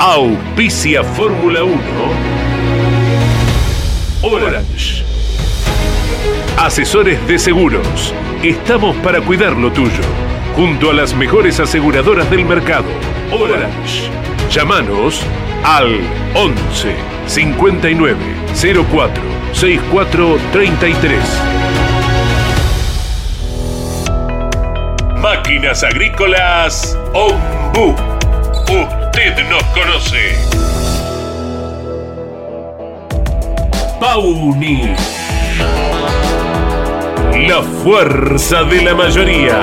Auspicia Fórmula 1. Orange. Asesores de seguros. Estamos para cuidar lo tuyo. Junto a las mejores aseguradoras del mercado. Orange. Llámanos al 11 59 04 64 33. Máquinas Agrícolas Ombu. Usted nos conoce. Pauni. La fuerza de la mayoría.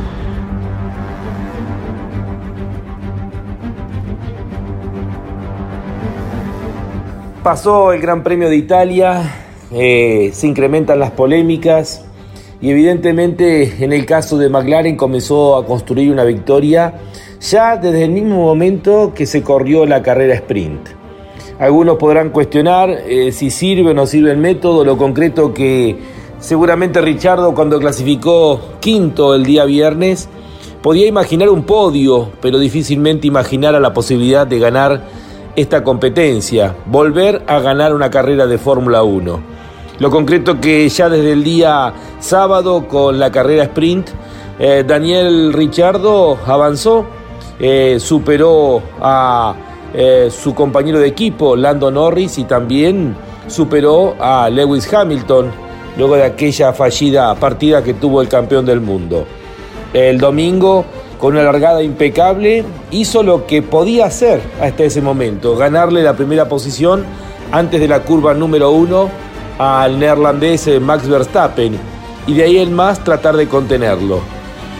Pasó el Gran Premio de Italia, eh, se incrementan las polémicas y evidentemente en el caso de McLaren comenzó a construir una victoria ya desde el mismo momento que se corrió la carrera sprint. Algunos podrán cuestionar eh, si sirve o no sirve el método, lo concreto que seguramente Richardo cuando clasificó quinto el día viernes podía imaginar un podio, pero difícilmente imaginara la posibilidad de ganar esta competencia, volver a ganar una carrera de Fórmula 1. Lo concreto que ya desde el día sábado con la carrera sprint, eh, Daniel Richardo avanzó, eh, superó a eh, su compañero de equipo, Lando Norris, y también superó a Lewis Hamilton, luego de aquella fallida partida que tuvo el campeón del mundo. El domingo con una largada impecable, hizo lo que podía hacer hasta ese momento, ganarle la primera posición antes de la curva número uno al neerlandés eh, Max Verstappen y de ahí en más tratar de contenerlo.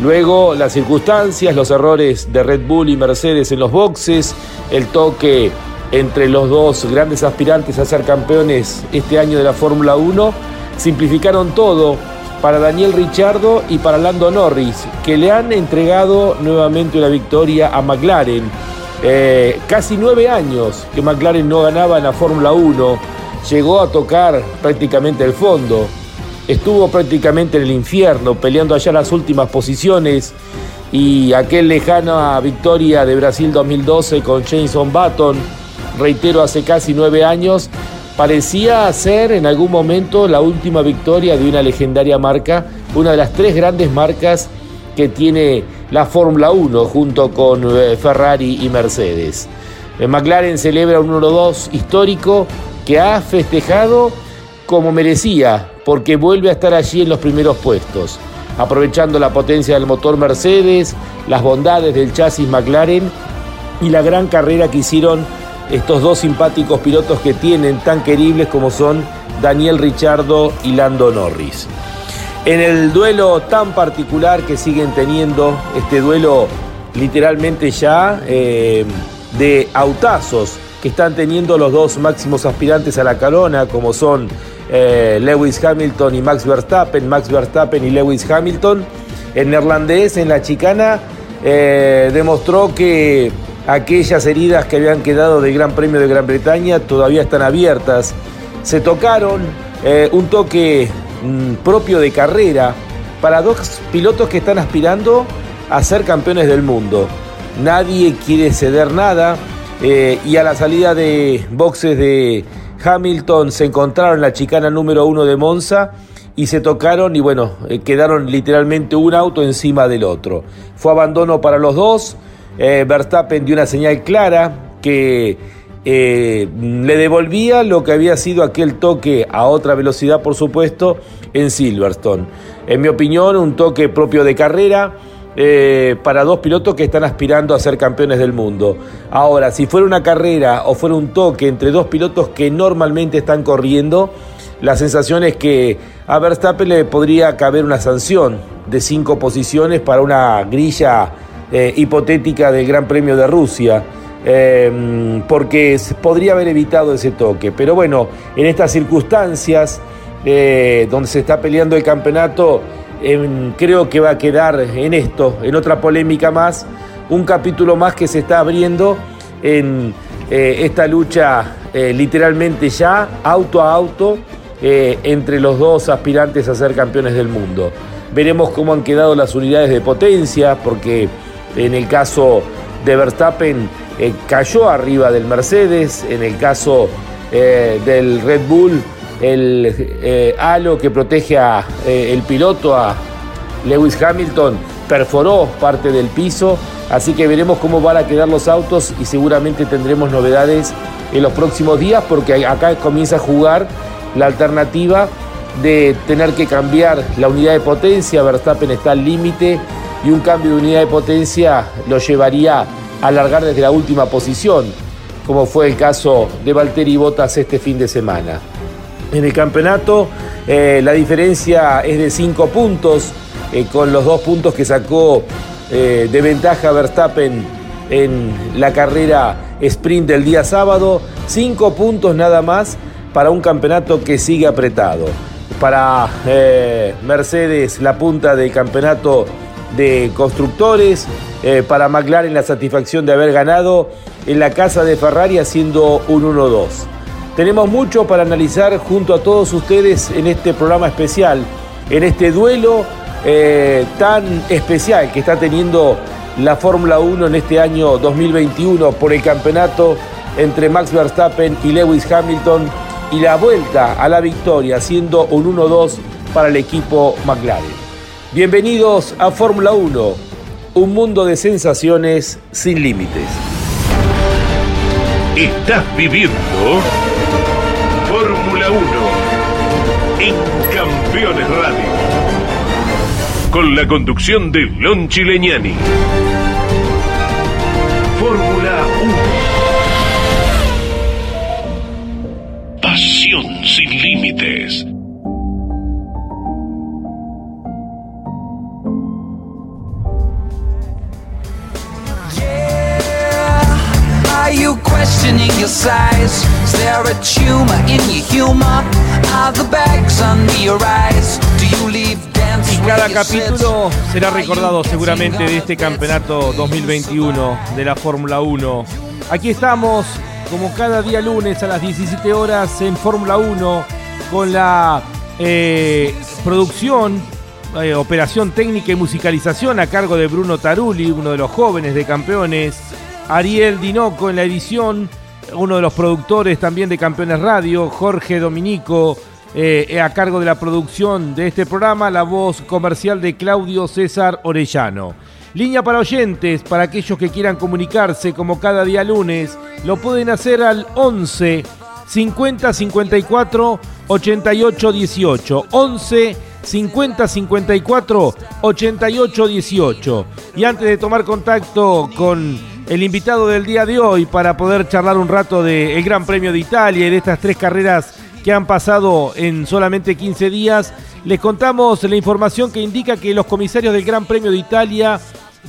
Luego las circunstancias, los errores de Red Bull y Mercedes en los boxes, el toque entre los dos grandes aspirantes a ser campeones este año de la Fórmula 1, simplificaron todo para Daniel Richardo y para Lando Norris, que le han entregado nuevamente una victoria a McLaren. Eh, casi nueve años que McLaren no ganaba en la Fórmula 1, llegó a tocar prácticamente el fondo, estuvo prácticamente en el infierno, peleando allá las últimas posiciones. Y aquel lejana victoria de Brasil 2012 con Jason Button, reitero, hace casi nueve años, parecía ser en algún momento la última victoria de una legendaria marca, una de las tres grandes marcas que tiene la Fórmula 1 junto con eh, Ferrari y Mercedes. Eh, McLaren celebra un 1-2 histórico que ha festejado como merecía, porque vuelve a estar allí en los primeros puestos, aprovechando la potencia del motor Mercedes, las bondades del chasis McLaren y la gran carrera que hicieron estos dos simpáticos pilotos que tienen tan queribles como son Daniel Richardo y Lando Norris. En el duelo tan particular que siguen teniendo, este duelo literalmente ya eh, de autazos que están teniendo los dos máximos aspirantes a la corona, como son eh, Lewis Hamilton y Max Verstappen, Max Verstappen y Lewis Hamilton. El neerlandés en la chicana eh, demostró que Aquellas heridas que habían quedado del Gran Premio de Gran Bretaña todavía están abiertas. Se tocaron eh, un toque mm, propio de carrera para dos pilotos que están aspirando a ser campeones del mundo. Nadie quiere ceder nada eh, y a la salida de boxes de Hamilton se encontraron la chicana número uno de Monza y se tocaron y bueno, eh, quedaron literalmente un auto encima del otro. Fue abandono para los dos. Eh, Verstappen dio una señal clara que eh, le devolvía lo que había sido aquel toque a otra velocidad, por supuesto, en Silverstone. En mi opinión, un toque propio de carrera. Eh, para dos pilotos que están aspirando a ser campeones del mundo. Ahora, si fuera una carrera o fuera un toque entre dos pilotos que normalmente están corriendo, la sensación es que a Verstappen le podría caber una sanción de cinco posiciones para una grilla eh, hipotética del Gran Premio de Rusia. Eh, porque podría haber evitado ese toque. Pero bueno, en estas circunstancias eh, donde se está peleando el campeonato, em, creo que va a quedar en esto, en otra polémica más, un capítulo más que se está abriendo en esta lucha literalmente ya, auto a auto, entre los dos aspirantes a ser campeones del mundo. Veremos cómo han quedado las unidades de potencia, porque en el caso de Verstappen eh, cayó arriba del Mercedes, en el caso eh, del Red Bull el eh, halo que protege a el piloto a Lewis Hamilton perforó parte del piso. Así que veremos cómo van a quedar los autos y seguramente tendremos novedades en los próximos días porque acá comienza a jugar la alternativa de tener que cambiar la unidad de potencia. Verstappen está al límite y un cambio de unidad de potencia lo llevaría a alargar desde la última posición, como fue el caso de Valtteri Bottas este fin de semana. En el campeonato eh, la diferencia es de 5 puntos, eh, con los dos puntos que sacó eh, de ventaja Verstappen en la carrera sprint del día sábado. 5 puntos nada más para un campeonato que sigue apretado. Para Mercedes la punta del campeonato de constructores, para McLaren la satisfacción de haber ganado en la casa de Ferrari haciendo un 1-2. Tenemos mucho para analizar junto a todos ustedes en este programa especial, en este duelo eh, tan especial que está teniendo la Fórmula 1 en este año 2021 por el campeonato entre Max Verstappen y Lewis Hamilton y la vuelta a la victoria siendo un 1-2 para el equipo McLaren. Bienvenidos a Fórmula 1, un mundo de sensaciones sin límites. Estás viviendo Fórmula 1 en Campeones Radio. Con la conducción de Lon Chileñani. Y cada capítulo será recordado seguramente de este campeonato 2021 de la Fórmula 1. Aquí estamos, como cada día lunes a las 17 horas en Fórmula 1, con la eh, producción, eh, operación técnica y musicalización a cargo de Bruno Tarulli, uno de los jóvenes de campeones. Ariel Dinoco en la edición, uno de los productores también de Campeones Radio, Jorge Dominico, eh, a cargo de la producción de este programa, la voz comercial de Claudio César Orellano. Línea para oyentes, para aquellos que quieran comunicarse como cada día lunes, lo pueden hacer al 11 50 54 88 18. 11 50 54 88 18. Y antes de tomar contacto con el invitado del día de hoy para poder charlar un rato del Gran Premio de Italia y de estas tres carreras que han pasado en solamente 15 días. Les contamos la información que indica que los comisarios del Gran Premio de Italia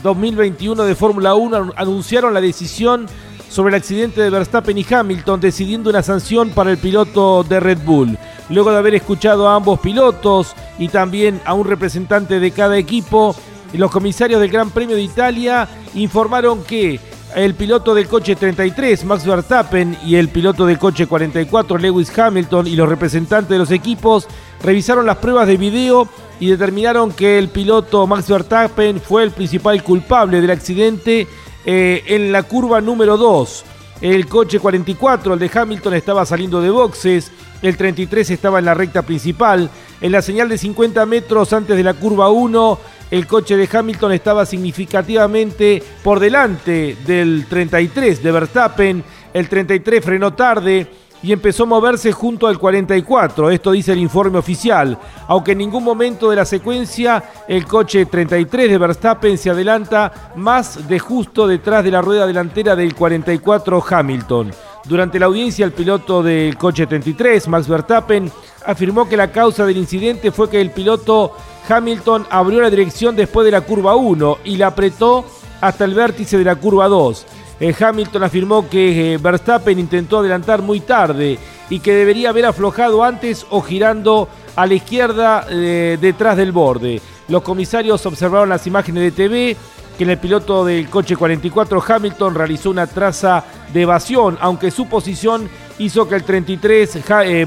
2021 de Fórmula 1 anunciaron la decisión sobre el accidente de Verstappen y Hamilton, decidiendo una sanción para el piloto de Red Bull. Luego de haber escuchado a ambos pilotos y también a un representante de cada equipo, los comisarios del Gran Premio de Italia informaron que el piloto del coche 33, Max Verstappen, y el piloto del coche 44, Lewis Hamilton, y los representantes de los equipos revisaron las pruebas de video y determinaron que el piloto Max Verstappen fue el principal culpable del accidente eh, en la curva número 2. El coche 44, el de Hamilton, estaba saliendo de boxes. El 33 estaba en la recta principal. En la señal de 50 metros antes de la curva 1, el coche de Hamilton estaba significativamente por delante del 33 de Verstappen. El 33 frenó tarde y empezó a moverse junto al 44. Esto dice el informe oficial. Aunque en ningún momento de la secuencia el coche 33 de Verstappen se adelanta más de justo detrás de la rueda delantera del 44 Hamilton. Durante la audiencia, el piloto del coche 33, Max Verstappen, afirmó que la causa del incidente fue que el piloto Hamilton abrió la dirección después de la curva 1 y la apretó hasta el vértice de la curva 2. Eh, Hamilton afirmó que eh, Verstappen intentó adelantar muy tarde y que debería haber aflojado antes o girando a la izquierda eh, detrás del borde. Los comisarios observaron las imágenes de TV que en el piloto del coche 44 Hamilton realizó una traza de evasión, aunque su posición hizo que el 33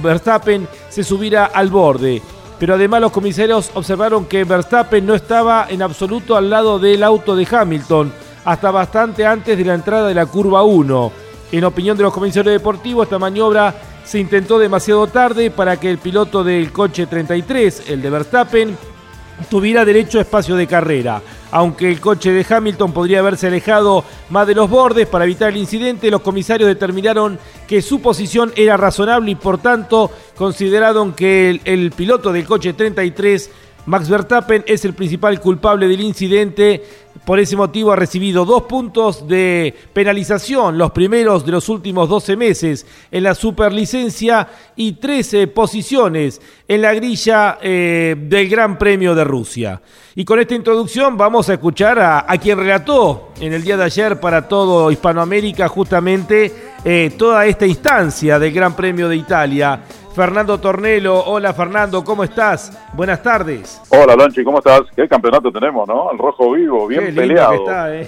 Verstappen se subiera al borde pero además los comisarios observaron que Verstappen no estaba en absoluto al lado del auto de Hamilton, hasta bastante antes de la entrada de la curva 1. En opinión de los comisarios deportivos, esta maniobra se intentó demasiado tarde para que el piloto del coche 33, el de Verstappen, tuviera derecho a espacio de carrera. Aunque el coche de Hamilton podría haberse alejado más de los bordes para evitar el incidente, los comisarios determinaron que su posición era razonable y por tanto consideraron que el, el piloto del coche 33 Max Verstappen es el principal culpable del incidente. Por ese motivo ha recibido dos puntos de penalización, los primeros de los últimos 12 meses en la superlicencia y 13 posiciones en la grilla eh, del Gran Premio de Rusia. Y con esta introducción vamos a escuchar a, quien relató en el día de ayer para todo Hispanoamérica justamente eh, toda esta instancia del Gran Premio de Italia. Fernando Tornelo. Hola Fernando, ¿cómo estás? Buenas tardes. Hola Lonchi, ¿cómo estás? Qué campeonato tenemos, ¿no? El rojo vivo, bien peleado. está, ¿eh?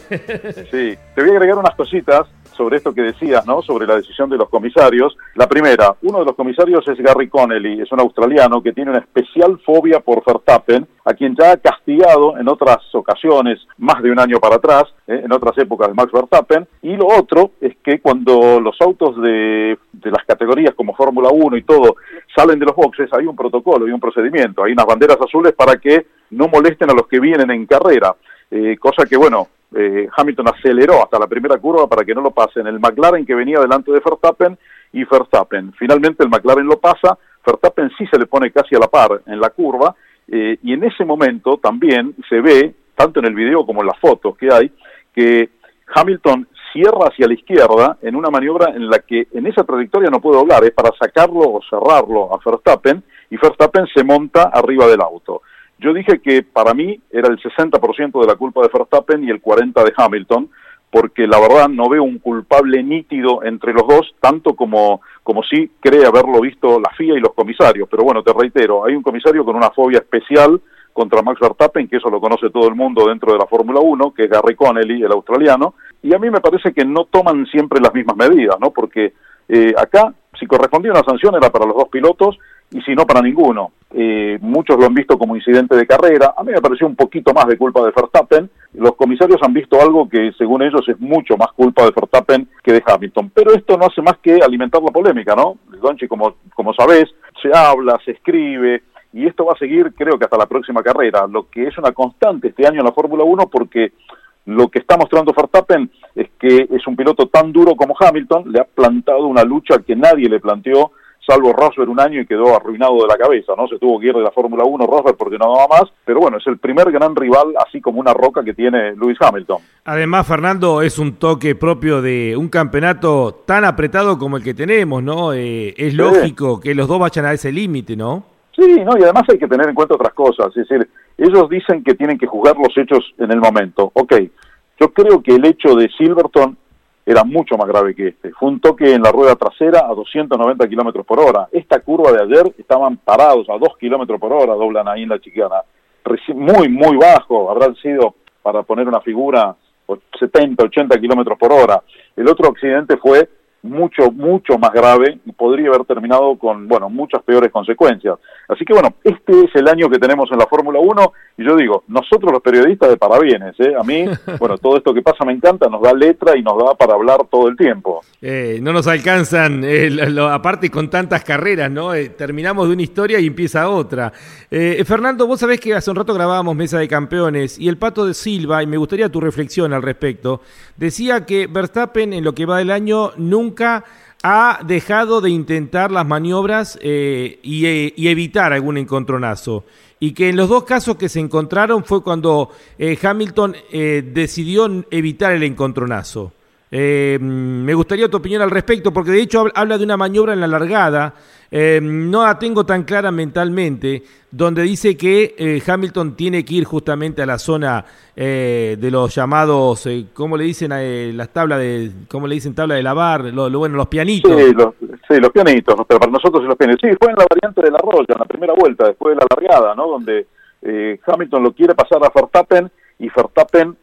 sí, te voy a agregar unas cositas sobre esto que decías, ¿no? Sobre la decisión de los comisarios. La primera, uno de los comisarios es Gary Connelly, es un australiano que tiene una especial fobia por Verstappen, a quien ya ha castigado en otras ocasiones, más de un año para atrás, ¿eh? en otras épocas de Max Verstappen. Y lo otro es que cuando los autos de, de las categorías como Fórmula 1 y todo salen de los boxes, hay un protocolo y un procedimiento, hay unas banderas azules para que no molesten a los que vienen en carrera. Eh, cosa que, bueno, eh, Hamilton aceleró hasta la primera curva para que no lo pasen el McLaren que venía delante de Verstappen y Verstappen. Finalmente el McLaren lo pasa, Verstappen sí se le pone casi a la par en la curva eh, y en ese momento también se ve, tanto en el video como en las fotos que hay, que Hamilton cierra hacia la izquierda en una maniobra en la que en esa trayectoria no puede doblar, es para sacarlo o cerrarlo a Verstappen y Verstappen se monta arriba del auto. Yo dije que para mí era el 60% de la culpa de Verstappen y el 40% de Hamilton, porque la verdad no veo un culpable nítido entre los dos, tanto como, como sí cree haberlo visto la FIA y los comisarios. Pero bueno, te reitero, hay un comisario con una fobia especial contra Max Verstappen, que eso lo conoce todo el mundo dentro de la Fórmula 1, que es Gary Connelly, el australiano, y a mí me parece que no toman siempre las mismas medidas, ¿no? Porque eh, acá, si correspondía una sanción, era para los dos pilotos, y si no para ninguno. Eh, muchos lo han visto como incidente de carrera, a mí me pareció un poquito más de culpa de Verstappen, los comisarios han visto algo que según ellos es mucho más culpa de Verstappen que de Hamilton, pero esto no hace más que alimentar la polémica, ¿no? Donchi, como, como sabés, se habla, se escribe, y esto va a seguir creo que hasta la próxima carrera, lo que es una constante este año en la Fórmula 1 porque lo que está mostrando Verstappen es que es un piloto tan duro como Hamilton, le ha plantado una lucha que nadie le planteó salvo Rosberg un año y quedó arruinado de la cabeza, ¿no? Se tuvo que ir de la Fórmula 1 Rosberg porque no daba más, pero bueno, es el primer gran rival, así como una roca que tiene Lewis Hamilton. Además, Fernando, es un toque propio de un campeonato tan apretado como el que tenemos, ¿no? Eh, es lógico que los dos vayan a ese límite, ¿no? Sí, no, y además hay que tener en cuenta otras cosas, es decir, ellos dicen que tienen que juzgar los hechos en el momento. Ok, yo creo que el hecho de Silverton era mucho más grave que este. Fue un toque en la rueda trasera a 290 kilómetros por hora. Esta curva de ayer estaban parados a 2 kilómetros por hora, doblan ahí en la chicana. Muy, muy bajo, habrán sido, para poner una figura, 70, 80 kilómetros por hora. El otro accidente fue mucho, mucho más grave y podría haber terminado con, bueno, muchas peores consecuencias. Así que bueno, este es el año que tenemos en la Fórmula 1 y yo digo, nosotros los periodistas de parabienes, ¿eh? A mí, bueno, todo esto que pasa me encanta, nos da letra y nos da para hablar todo el tiempo. Eh, no nos alcanzan, eh, aparte con tantas carreras, ¿no? Eh, terminamos de una historia y empieza otra. Fernando, vos sabés que hace un rato grabábamos Mesa de Campeones y el Pato de Silva, y me gustaría tu reflexión al respecto, decía que Verstappen en lo que va del año nunca ha dejado de intentar las maniobras eh, eh, y, evitar algún encontronazo. Y que en los dos casos que se encontraron fue cuando eh, Hamilton decidió evitar el encontronazo. Me gustaría tu opinión al respecto, porque de hecho habla de una maniobra en la largada eh, no la tengo tan clara mentalmente, donde dice que eh, Hamilton tiene que ir justamente a la zona eh, de los llamados, eh, ¿cómo le dicen a las tablas de, cómo le dicen tabla de lavar? Lo, bueno, los pianitos. Sí los, sí, los pianitos, pero para nosotros los pianitos. Sí, fue en la variante de la Roya, en la primera vuelta, después de la largada, ¿no? Donde Hamilton lo quiere pasar a Verstappen y Verstappen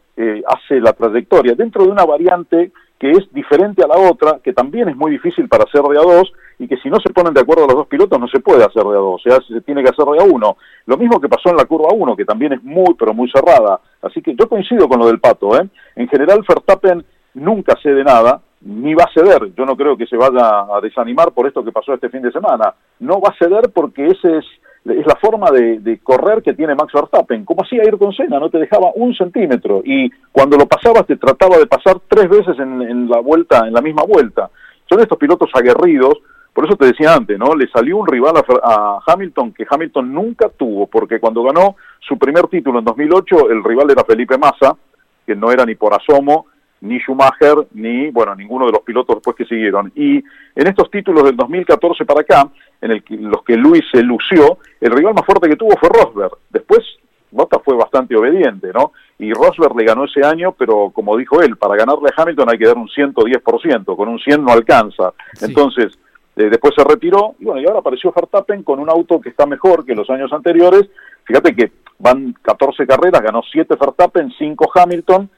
hace la trayectoria dentro de una variante que es diferente a la otra, que también es muy difícil para hacer de a dos, y que si no se ponen de acuerdo los dos pilotos no se puede hacer de a dos, o sea, se tiene que hacer de a uno. Lo mismo que pasó en la curva 1, que también es muy, pero muy cerrada. Así que yo coincido con lo del pato, ¿eh? En general, Verstappen nunca cede nada, ni va a ceder. Yo no creo que se vaya a desanimar por esto que pasó este fin de semana. No va a ceder porque ese es es la forma de, correr que tiene Max Verstappen, como hacía Ayrton Senna, no te dejaba un centímetro y cuando lo pasabas te trataba de pasar tres veces en, la vuelta, en la misma vuelta. Son estos pilotos aguerridos, por eso te decía antes, ¿no? Le salió un rival a, Hamilton que Hamilton nunca tuvo, porque cuando ganó su primer título en 2008, el rival era Felipe Massa, que no era ni por asomo ni Schumacher, ni, bueno, ninguno de los pilotos después que siguieron. Y en estos títulos del 2014 para acá, en el los que Luis se lució, el rival más fuerte que tuvo fue Rosberg. Después, Bottas fue bastante obediente, ¿no? Y Rosberg le ganó ese año, pero como dijo él, para ganarle a Hamilton hay que dar un 110%, con un 100 no alcanza. Entonces, eh, después se retiró, y bueno, y ahora apareció Verstappen con un auto que está mejor que los años anteriores. Fíjate que van 14 carreras, ganó 7 Verstappen, 5 Hamilton,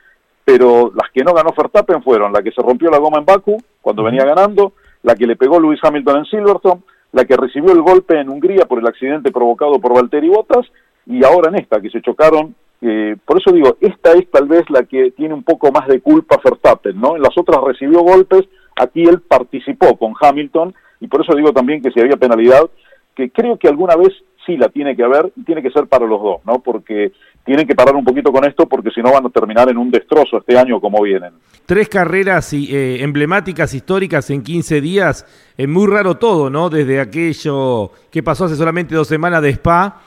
pero las que no ganó Verstappen fueron la que se rompió la goma en Baku cuando venía ganando, la que le pegó Lewis Hamilton en Silverstone, la que recibió el golpe en Hungría por el accidente provocado por Valtteri Bottas y ahora en esta que se chocaron. Eh, por eso digo, esta es tal vez la que tiene un poco más de culpa Verstappen, ¿no? En las otras recibió golpes, aquí él participó con Hamilton y por eso digo también que si había penalidad, que creo que alguna vez sí la tiene que haber y tiene que ser para los dos, ¿no? Porque tienen que parar un poquito con esto porque si no van a terminar en un destrozo este año como vienen. Tres carreras eh, emblemáticas, históricas en 15 días, es muy raro todo, ¿no? Desde aquello que pasó hace solamente dos semanas de Spa,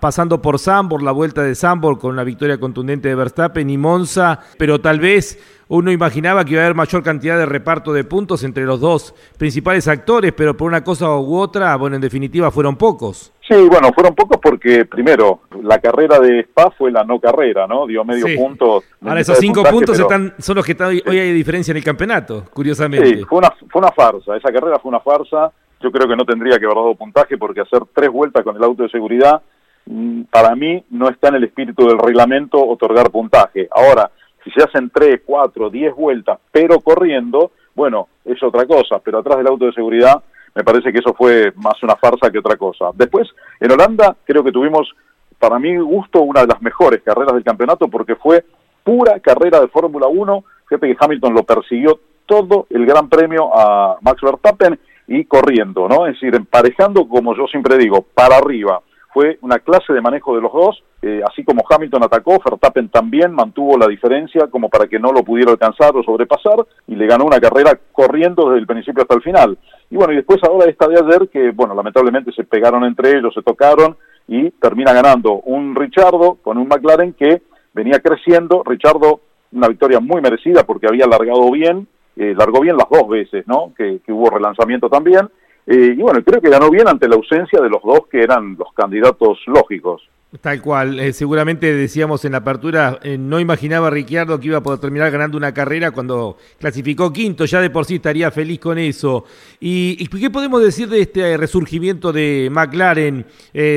pasando por Sambor, la vuelta de Sambor con una victoria contundente de Verstappen y Monza, pero tal vez uno imaginaba que iba a haber mayor cantidad de reparto de puntos entre los dos principales actores, pero por una cosa u otra, bueno, en definitiva fueron pocos. Sí, bueno, fueron pocos porque, primero, la carrera de Spa fue la no carrera, ¿no? Dio medio punto. Ahora, esos cinco puntos están, son los que hoy hay diferencia en el campeonato, curiosamente. Sí, fue una, fue una farsa. Esa carrera fue una farsa. Yo creo que no tendría que haber dado puntaje porque hacer tres vueltas con el auto de seguridad, mm, para mí, no está en el espíritu del reglamento otorgar puntaje. Ahora, si se hacen tres, cuatro, diez vueltas, pero corriendo, bueno, es otra cosa, pero atrás del auto de seguridad me parece que eso fue más una farsa que otra cosa. Después, en Holanda creo que tuvimos, para mi gusto, una de las mejores carreras del campeonato porque fue pura carrera de Fórmula 1. Fíjate que Hamilton lo persiguió todo el gran premio a Max Verstappen y corriendo, ¿no? Es decir, emparejando, como yo siempre digo, para arriba fue una clase de manejo de los dos, eh, así como Hamilton atacó, Verstappen también mantuvo la diferencia como para que no lo pudiera alcanzar o sobrepasar y le ganó una carrera corriendo desde el principio hasta el final. Y bueno, y después ahora esta de ayer que, bueno, lamentablemente se pegaron entre ellos, se tocaron y termina ganando un Richardo con un McLaren que venía creciendo, Richardo una victoria muy merecida porque había largado bien, eh, largó bien las dos veces, ¿no? que hubo relanzamiento también, eh, y bueno, creo que ganó bien ante la ausencia de los dos que eran los candidatos lógicos. Tal cual, eh, seguramente decíamos en la apertura, eh, no imaginaba Ricciardo que iba a poder terminar ganando una carrera cuando clasificó quinto, ya de por sí estaría feliz con eso. ¿Y, qué podemos decir de este resurgimiento de McLaren?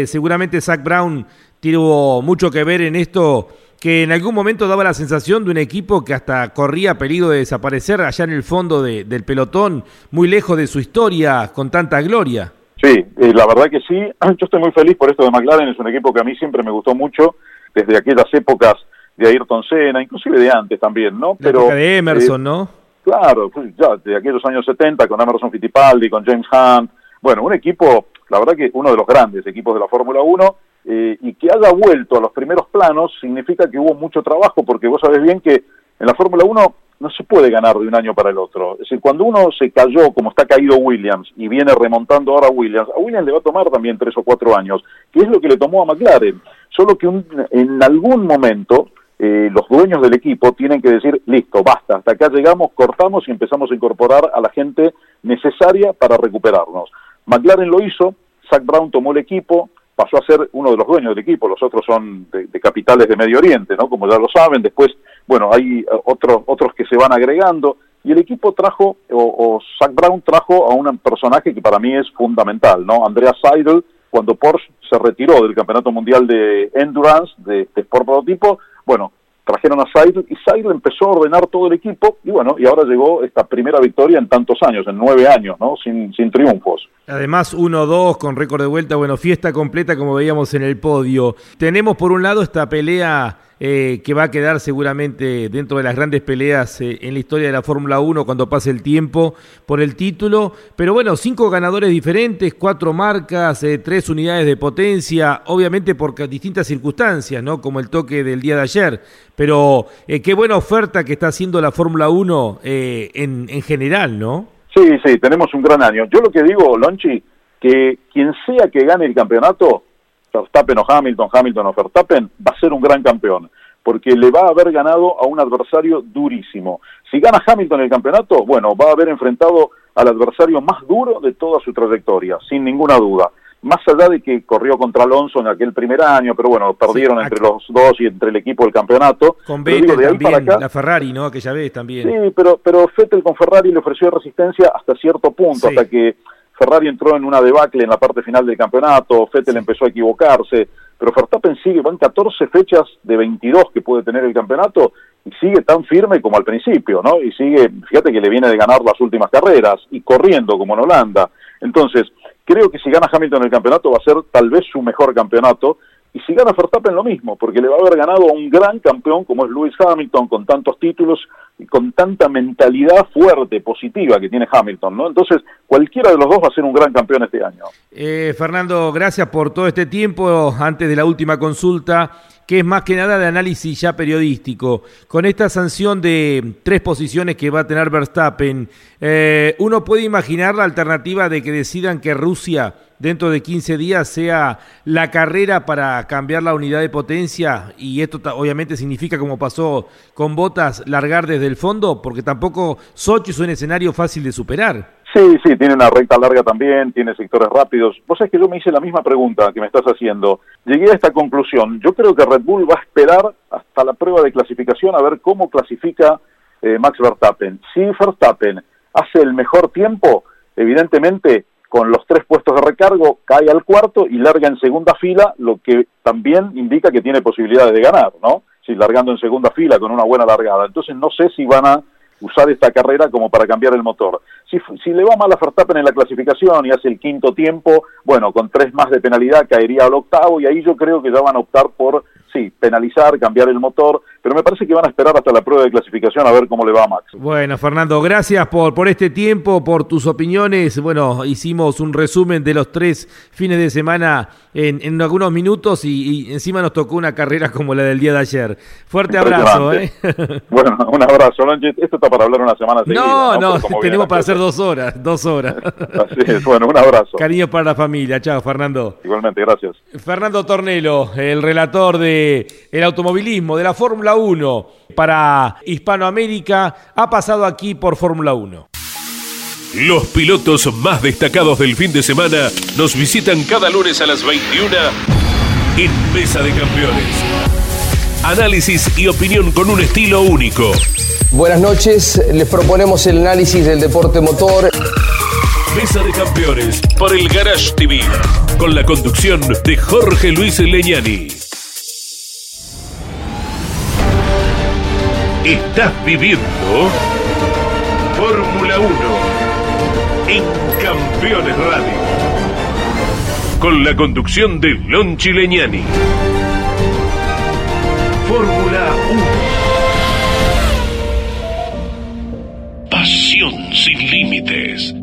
seguramente Zach Brown tuvo mucho que ver en esto que en algún momento daba la sensación de un equipo que hasta corría peligro de desaparecer allá en el fondo del pelotón, muy lejos de su historia, con tanta gloria. Sí, eh, la verdad que sí. Yo estoy muy feliz por esto de McLaren, es un equipo que a mí siempre me gustó mucho, desde aquellas épocas de Ayrton Senna, inclusive de antes también, ¿no? Pero, de Emerson, eh, ¿no? Claro, ya de aquellos años 70 con Emerson Fittipaldi, con James Hunt. Bueno, un equipo, la verdad que uno de los grandes equipos de la Fórmula 1 eh, y que haya vuelto a los primeros planos significa que hubo mucho trabajo, porque vos sabés bien que en la Fórmula 1 no se puede ganar de un año para el otro. Es decir, cuando uno se cayó como está caído Williams y viene remontando ahora a Williams, a Williams le va a tomar también tres o cuatro años, que es lo que le tomó a McLaren. Solo que en algún momento eh, los dueños del equipo tienen que decir, listo, basta, hasta acá llegamos, cortamos y empezamos a incorporar a la gente necesaria para recuperarnos. McLaren lo hizo, Zach Brown tomó el equipo, pasó a ser uno de los dueños del equipo, los otros son de, capitales de Medio Oriente, ¿no? Como ya lo saben, después, bueno, hay eh, otros, otros que se van agregando, y el equipo trajo, o, Zach Brown trajo a un personaje que para mí es fundamental, ¿no? Andrea Seidel, cuando Porsche se retiró del Campeonato Mundial de Endurance, de, de Sport Prototipo, bueno, trajeron a Seidel y Seidel empezó a ordenar todo el equipo y bueno, y ahora llegó esta primera victoria en tantos años, en nueve años, ¿no? Sin, sin triunfos. Además, 1-2 con récord de vuelta, bueno, fiesta completa como veíamos en el podio. Tenemos por un lado esta pelea eh, que va a quedar seguramente dentro de las grandes peleas eh, en la historia de la Fórmula 1 cuando pase el tiempo por el título. Pero bueno, cinco ganadores diferentes, cuatro marcas, eh, tres unidades de potencia, obviamente por distintas circunstancias, ¿no? Como el toque del día de ayer. Pero qué buena oferta que está haciendo la Fórmula 1 en, en general, ¿no? Sí, sí, tenemos un gran año. Yo lo que digo, Lonchi, que quien sea que gane el campeonato, Verstappen o Hamilton, Hamilton o Verstappen, va a ser un gran campeón, porque le va a haber ganado a un adversario durísimo. Si gana Hamilton el campeonato, bueno, va a haber enfrentado al adversario más duro de toda su trayectoria, sin ninguna duda. Más allá de que corrió contra Alonso en aquel primer año, pero bueno, perdieron entre los dos y entre el equipo del campeonato. Con Vettel también, la Ferrari, ¿no? Aquella vez también. Sí, pero, pero Vettel con Ferrari le ofreció resistencia hasta cierto punto, hasta que Ferrari entró en una debacle en la parte final del campeonato, Vettel empezó a equivocarse, pero Verstappen sigue, van 14 fechas de 22 que puede tener el campeonato y sigue tan firme como al principio, ¿no? Y sigue, fíjate que le viene de ganar las últimas carreras y corriendo como en Holanda. Entonces, creo que si gana Hamilton el campeonato va a ser tal vez su mejor campeonato y si gana Verstappen lo mismo, porque le va a haber ganado a un gran campeón como es Lewis Hamilton, con tantos títulos y con tanta mentalidad fuerte, positiva que tiene Hamilton, ¿no? Entonces, cualquiera de los dos va a ser un gran campeón este año. Eh, Fernando, gracias por todo este tiempo. Antes de la última consulta, que es más que nada de análisis ya periodístico. Con esta sanción de tres posiciones que va a tener Verstappen, eh, uno puede imaginar la alternativa de que decidan que Rusia dentro de 15 días sea la carrera para cambiar la unidad de potencia y esto obviamente significa como pasó con Botas largar desde el fondo porque tampoco Sochi es un escenario fácil de superar. Sí, sí, tiene una recta larga también, tiene sectores rápidos. Vos sabés que yo me hice la misma pregunta que me estás haciendo. Llegué a esta conclusión. Yo creo que Red Bull va a esperar hasta la prueba de clasificación a ver cómo clasifica eh, Max Verstappen. Si Verstappen hace el mejor tiempo, evidentemente con los tres puestos de recargo cae al cuarto y larga en segunda fila, lo que también indica que tiene posibilidades de ganar, ¿no? Si largando en segunda fila con una buena largada. Entonces no sé si van a usar esta carrera como para cambiar el motor. Si, si le va mal a Verstappen en la clasificación y hace el quinto tiempo, bueno, con tres más de penalidad caería al octavo y ahí yo creo que ya van a optar por, sí, penalizar, cambiar el motor, pero me parece que van a esperar hasta la prueba de clasificación a ver cómo le va a Max. Bueno, Fernando, gracias por, por este tiempo, por tus opiniones. Bueno, hicimos un resumen de los tres fines de semana en, en algunos minutos y, encima nos tocó una carrera como la del día de ayer. Fuerte abrazo. ¿eh? Bueno, un abrazo. Esto está para hablar una semana seguida. No, no, tenemos para hacer dos horas, dos horas. Así es, bueno, un abrazo. Cariño para la familia. Chao, Fernando. Igualmente, gracias. Fernando Tornelo, el relator de el automovilismo, de la Fórmula 1 para Hispanoamérica, ha pasado aquí por Fórmula 1. Los pilotos más destacados del fin de semana nos visitan cada lunes a las 21 en Mesa de Campeones. Análisis y opinión con un estilo único. Buenas noches, les proponemos el análisis del deporte motor. Mesa de Campeones por el Garage TV, con la conducción de Jorge Luis Leñani. Estás viviendo Fórmula 1 en Campeones Radio. Con la conducción de Lon Chileñani. Fórmula 1. Pasión sin límites.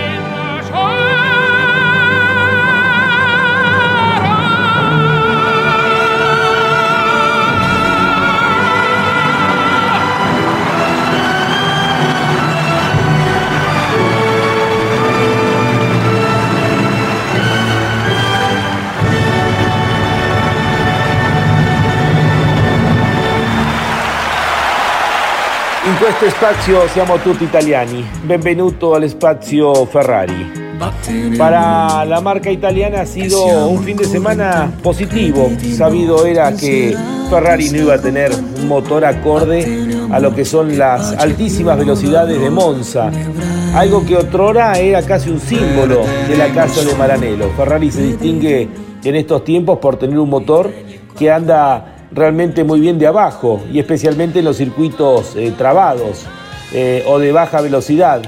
Questo spazio siamo tutti italiani. Benvenuto al spazio Ferrari. Para la marca italiana ha sido un fin de semana positivo. Sabido era que Ferrari no iba a tener un motor acorde a lo que son las altísimas velocidades de Monza? Algo que otrora era casi un símbolo de la casa de Maranello. Ferrari se distingue en estos tiempos por tener un motor que anda realmente muy bien de abajo y especialmente en los circuitos eh, trabados eh, o de baja velocidad,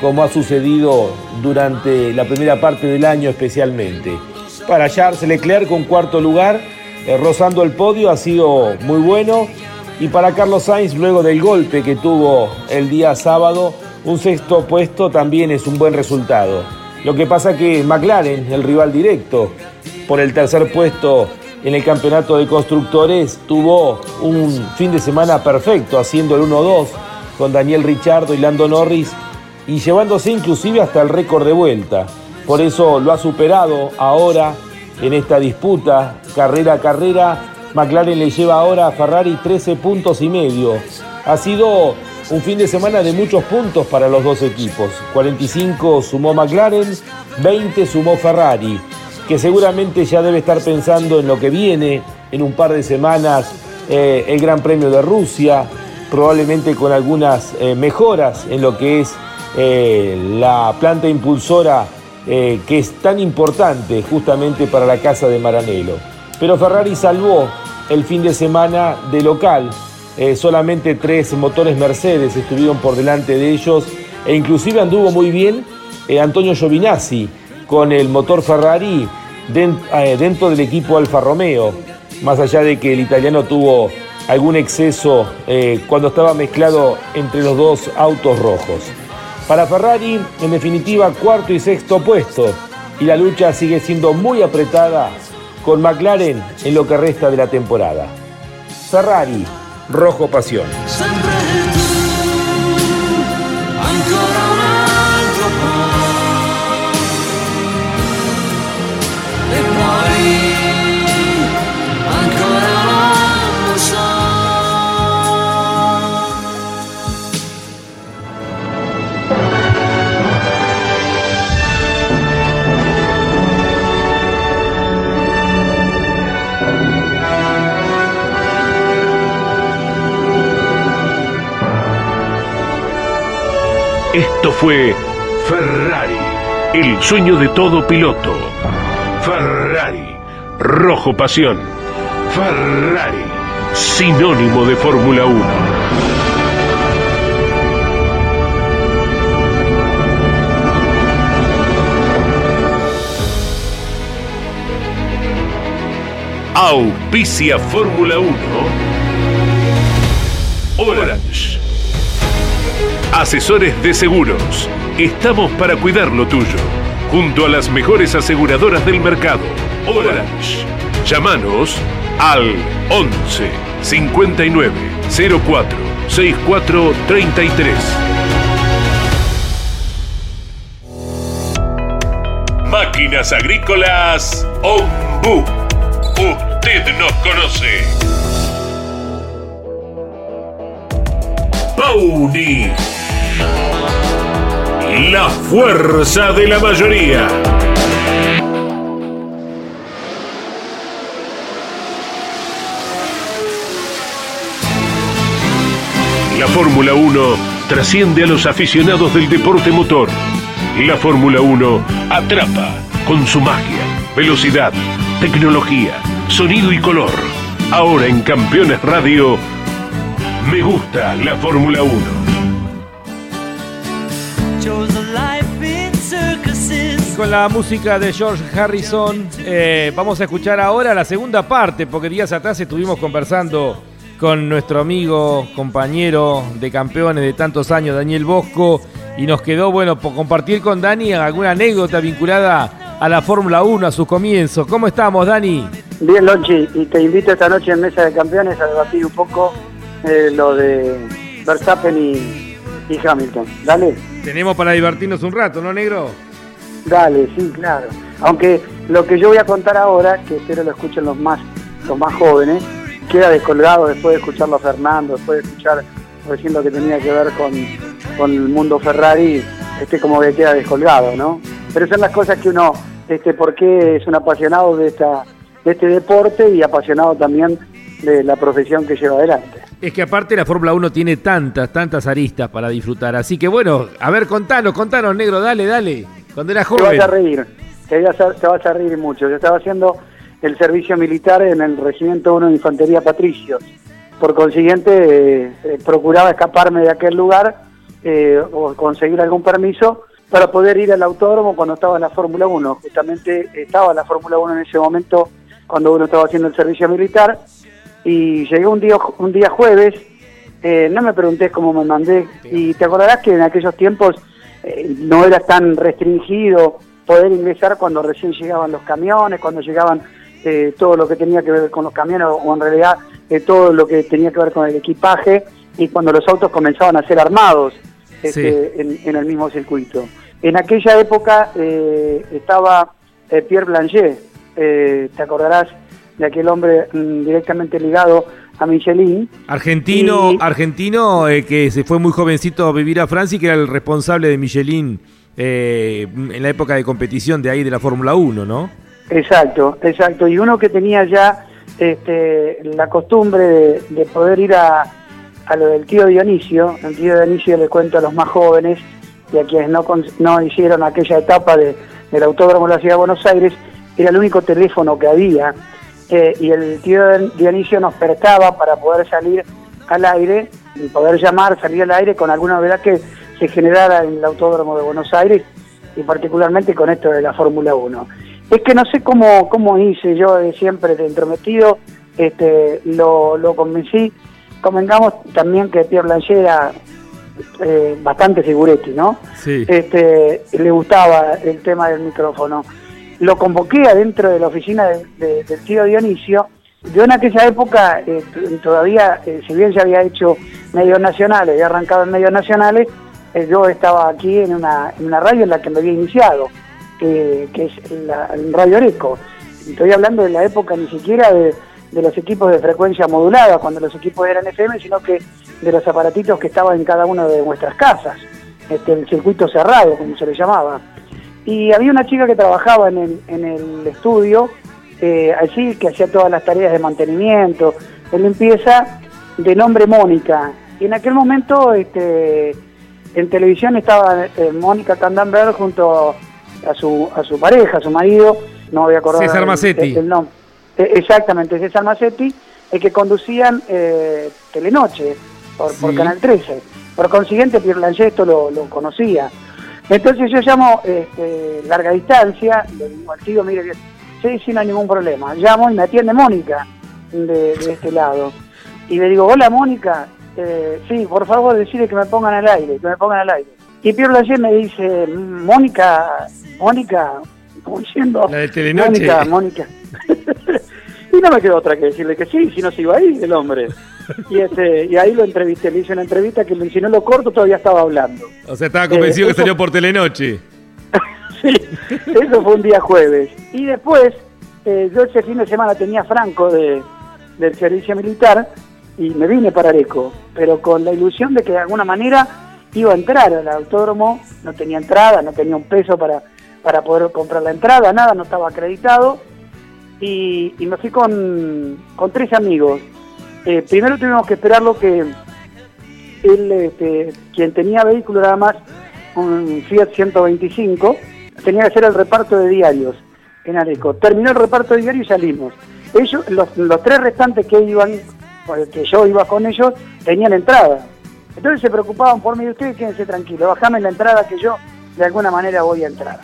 como ha sucedido durante la primera parte del año especialmente. Para Charles Leclerc con cuarto lugar, eh, rozando el podio, ha sido muy bueno. Y para Carlos Sainz, luego del golpe que tuvo el día sábado, un sexto puesto también es un buen resultado. Lo que pasa que McLaren, el rival directo, por el tercer puesto en el campeonato de constructores, tuvo un fin de semana perfecto, haciendo el 1-2 con Daniel Richardo y Lando Norris y llevándose inclusive hasta el récord de vuelta. Por eso lo ha superado ahora en esta disputa, carrera a carrera. McLaren le lleva ahora a Ferrari 13 puntos y medio. Ha sido un fin de semana de muchos puntos para los dos equipos. 45 sumó McLaren, 20 sumó Ferrari, que seguramente ya debe estar pensando en lo que viene en un par de semanas, eh, el Gran Premio de Rusia, probablemente con algunas eh, mejoras en lo que es eh, la planta impulsora que es tan importante justamente para la casa de Maranello. Pero Ferrari salvó el fin de semana de local. solamente tres motores Mercedes estuvieron por delante de ellos e inclusive anduvo muy bien Antonio Giovinazzi con el motor Ferrari dentro del equipo Alfa Romeo, más allá de que el italiano tuvo algún exceso eh, cuando estaba mezclado entre los dos autos rojos. Para Ferrari, en definitiva, cuarto y sexto puesto, y la lucha sigue siendo muy apretada con McLaren en lo que resta de la temporada. Ferrari, rojo pasión. Esto fue Ferrari, el sueño de todo piloto. Ferrari, rojo pasión. Ferrari, sinónimo de Fórmula 1. Auspicia Fórmula 1. Orange. Asesores de seguros. Estamos para cuidar lo tuyo. Junto a las mejores aseguradoras del mercado. Orange. Llámanos al 11 59 04 64 33. Máquinas Agrícolas Ombu. Usted nos conoce. Pauni. La fuerza de la mayoría. La Fórmula 1 trasciende a los aficionados del deporte motor. La Fórmula 1 atrapa con su magia, velocidad, tecnología, sonido y color. Ahora en Campeones Radio, me gusta la Fórmula 1. Con la música de George Harrison. Eh, vamos a escuchar ahora la segunda parte, porque días atrás estuvimos conversando con nuestro amigo, compañero de campeones de tantos años, Daniel Bosco, y nos quedó, bueno, por compartir con Dani alguna anécdota vinculada a la Fórmula 1, a sus comienzos. ¿Cómo estamos, Dani? Bien, Lonchi, y te invito esta noche en Mesa de Campeones a debatir un poco eh, lo de Verstappen y, y Hamilton. Dale. Tenemos para divertirnos un rato, ¿no, negro? Dale, sí, claro. Aunque lo que yo voy a contar ahora, que espero lo escuchen los más, los más jóvenes, queda descolgado después de escucharlo a Fernando, después de escuchar recién lo que tenía que ver con, el mundo Ferrari, este como que queda descolgado, ¿no? Pero son las cosas que uno, este, porque es un apasionado de esta, de este deporte y apasionado también de la profesión que lleva adelante. Es que aparte la Fórmula 1 tiene tantas, tantas aristas para disfrutar. Así que bueno, a ver, contanos, contanos, negro, dale, dale. Cuando era joven. Te vas a reír, te vas a, te vas a reír mucho. Yo estaba haciendo el servicio militar en el Regimiento 1 de Infantería Patricios. Por consiguiente, eh, eh, procuraba escaparme de aquel lugar eh, o conseguir algún permiso para poder ir al autódromo cuando estaba en la Fórmula 1. Justamente estaba en la Fórmula 1 en ese momento cuando uno estaba haciendo el servicio militar y llegué un día, un día jueves, no me pregunté cómo me mandé y te acordarás que en aquellos tiempos no era tan restringido poder ingresar cuando recién llegaban los camiones, cuando llegaban eh, todo lo que tenía que ver con los camiones o en realidad eh, todo lo que tenía que ver con el equipaje y cuando los autos comenzaban a ser armados este, en, el mismo circuito. En aquella época eh, estaba Pierre Blanchet, te acordarás de aquel hombre mm, directamente ligado a Michelin. Argentino, argentino que se fue muy jovencito a vivir a Francia y que era el responsable de Michelin en la época de competición de ahí de la Fórmula 1, ¿no? Exacto, exacto. Y uno que tenía ya este, la costumbre de, poder ir a, a, lo del tío Dionisio, el tío Dionisio le cuento a los más jóvenes y a quienes no, no hicieron aquella etapa de, del autódromo de la Ciudad de Buenos Aires, era el único teléfono que había eh, y el tío Dionisio nos prestaba para poder salir al aire y poder llamar, salir al aire con alguna novedad que se generara en el autódromo de Buenos Aires y particularmente con esto de la Fórmula 1. Es que no sé cómo, cómo hice yo de siempre de entrometido, este, lo, lo convencí. Convengamos también que Pierre Blanchet era eh, bastante figuretti, ¿no? Sí. Este, le gustaba el tema del micrófono. Lo convoqué adentro de la oficina del tío Dionisio. Yo en aquella época eh, todavía, eh, si bien se había hecho medios nacionales, había arrancado en medios nacionales, yo estaba aquí en una, en una radio en la que me había iniciado que, es la, Radio Eco. Estoy hablando de la época ni siquiera de, los equipos de frecuencia modulada, cuando los equipos eran FM, sino que de los aparatitos que estaban en cada una de nuestras casas, este, el circuito cerrado, como se le llamaba. Y había una chica que trabajaba en el, en el estudio, eh, allí, que hacía todas las tareas de mantenimiento, de limpieza, de nombre Mónica. Y en aquel momento este, en televisión estaba eh, Mónica Candanberg junto a su, a su pareja, a su marido, no voy a acordar César Macetti. El, nombre. E, exactamente, César Macetti, el que conducían eh, Telenoche por, por, Canal 13. Por consiguiente, Pierre Lanchet esto lo, conocía. Entonces yo llamo este, larga distancia, le digo al tío, mire, sí, sí, no hay ningún problema. Llamo y me atiende Mónica de, este lado. Y le digo, hola Mónica, eh, sí, por favor decide que me pongan al aire, que me pongan al aire. Y Pierre Lanchet me dice, Mónica, Mónica, como diciendo, la de Mónica, Mónica. y no me quedó otra que decirle que sí, si no se iba ahí el hombre. Y, este, y ahí lo entrevisté, le hice una entrevista que si no lo corto todavía estaba hablando. O sea, estaba convencido eh, que salió por Telenoche. sí, eso fue un día jueves. Y después, eh, yo ese fin de semana tenía Franco de, del servicio militar y me vine para Areco, pero con la ilusión de que de alguna manera iba a entrar al autódromo, no tenía entrada, no tenía un peso para, para poder comprar la entrada, nada, no estaba acreditado. Y, me fui con, tres amigos. Eh, primero tuvimos que esperar lo que él, este, quien tenía vehículo nada más, un Fiat 125, tenía que hacer el reparto de diarios en Areco. Terminó el reparto de diarios y salimos. Ellos, los, tres restantes que iban, que yo iba con ellos, tenían entrada. Entonces se preocupaban por mí, y ustedes quédense tranquilos, bajame la entrada que yo de alguna manera voy a entrar.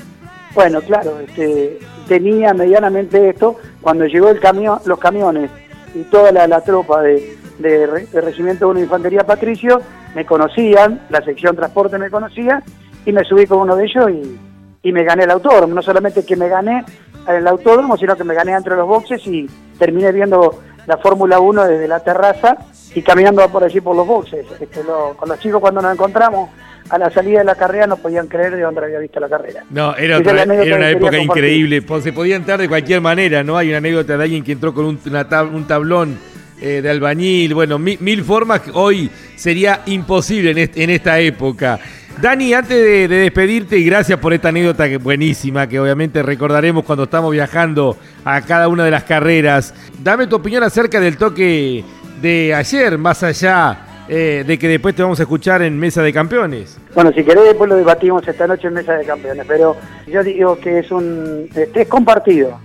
Bueno, claro, este, tenía medianamente esto, cuando llegó el camión, los camiones y toda la, tropa de, de, Regimiento 1 de Infantería Patricio, me conocían, la sección transporte me conocía, y me subí con uno de ellos y, y me gané el autódromo. No solamente que me gané el autódromo, sino que me gané entre los boxes y terminé viendo la Fórmula 1 desde la terraza y caminando por allí por los boxes. Este, con los chicos cuando nos encontramos a la salida de la carrera no podían creer de dónde había visto la carrera. No, era, una época increíble, se podía entrar de cualquier manera, ¿no? Hay una anécdota de alguien que entró con un, un tablón eh, de albañil, bueno, mil, formas que hoy sería imposible en, esta época. Dani, antes de, despedirte y gracias por esta anécdota que buenísima, que obviamente recordaremos cuando estamos viajando a cada una de las carreras, dame tu opinión acerca del toque de ayer, más allá eh, de que después te vamos a escuchar en Mesa de Campeones. Bueno, si querés después lo debatimos esta noche en Mesa de Campeones, pero yo digo que es un es compartido,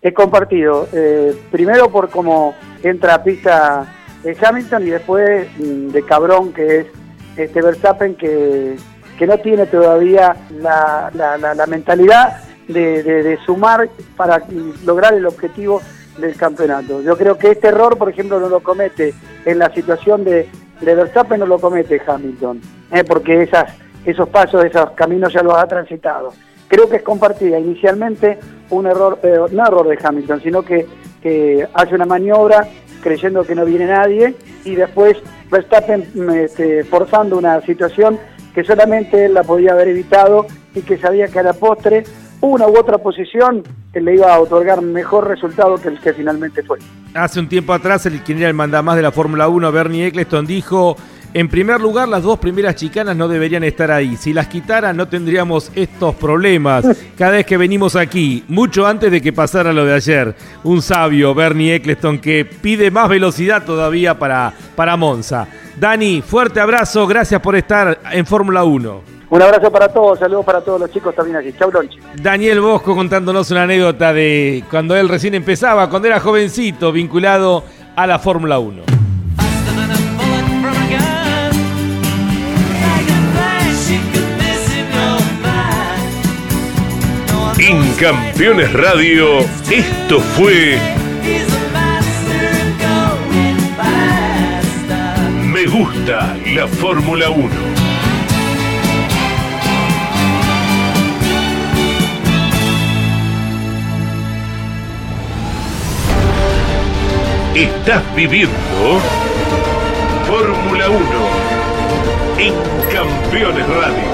es compartido. Eh, primero por cómo entra a pista Hamilton y después mm, de cabrón que es este Verstappen que, que no tiene todavía la, la, mentalidad de, de, sumar para lograr el objetivo del campeonato. Yo creo que este error, por ejemplo, no lo comete en la situación de, de Verstappen no lo comete Hamilton, ¿eh? porque esos pasos, esos caminos ya los ha transitado. Creo que es compartida inicialmente un error, eh, no error de Hamilton, sino que, hace una maniobra creyendo que no viene nadie y después Verstappen este, forzando una situación que solamente él la podía haber evitado y que sabía que a la postre una u otra posición que le iba a otorgar mejor resultado que el que finalmente fue. Hace un tiempo atrás, el quien era el mandamás de la Fórmula 1, Bernie Eccleston, dijo, en primer lugar, las dos primeras chicanas no deberían estar ahí. Si las quitaran, no tendríamos estos problemas cada vez que venimos aquí, mucho antes de que pasara lo de ayer. Un sabio, Bernie Eccleston, que pide más velocidad todavía para, para Monza. Dani, fuerte abrazo, gracias por estar en Fórmula 1. Un abrazo para todos, saludos para todos los chicos también aquí. Chau, Lonche. Daniel Bosco contándonos una anécdota de cuando él recién empezaba, cuando era jovencito, vinculado a la Fórmula 1. En Campeones Radio, esto fue Me gusta la Fórmula 1. Estás viviendo Fórmula 1 en Campeones Radio.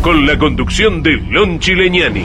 Con la conducción de Lon Chileñani.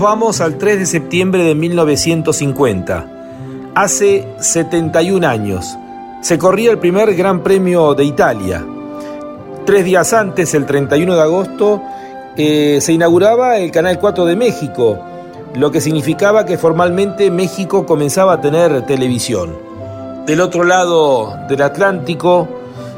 Vamos al 3 de septiembre de 1950. Hace 71 años se corría el primer Gran Premio de Italia. Tres días antes, el 31 de agosto, eh, se inauguraba el Canal 4 de México, lo que significaba que formalmente México comenzaba a tener televisión. Del otro lado del Atlántico,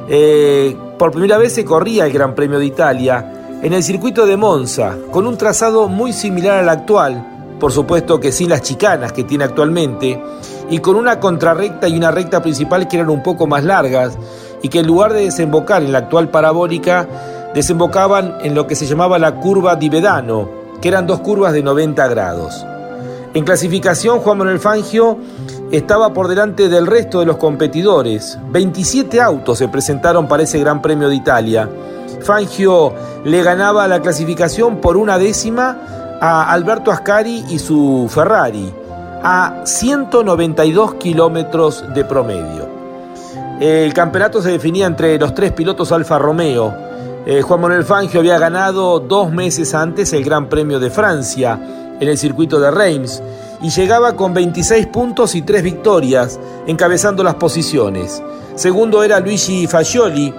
eh, por primera vez se corría el Gran Premio de Italia en el circuito de Monza, con un trazado muy similar al actual, por supuesto que sin las chicanas que tiene actualmente, y con una contrarrecta y una recta principal que eran un poco más largas, y que en lugar de desembocar en la actual parabólica, desembocaban en lo que se llamaba la curva di Vedano, que eran dos curvas de 90 grados. En clasificación, Juan Manuel Fangio estaba por delante del resto de los competidores. 27 autos se presentaron para ese Gran Premio de Italia Fangio le ganaba la clasificación por una décima a Alberto Ascari y su Ferrari, a 192 kilómetros de promedio. El campeonato se definía entre los tres pilotos Alfa Romeo. Eh, Juan Manuel Fangio había ganado dos meses antes el Gran Premio de Francia en el circuito de Reims y llegaba con 26 puntos y 3 victorias, encabezando las posiciones. Segundo era Luigi Fagioli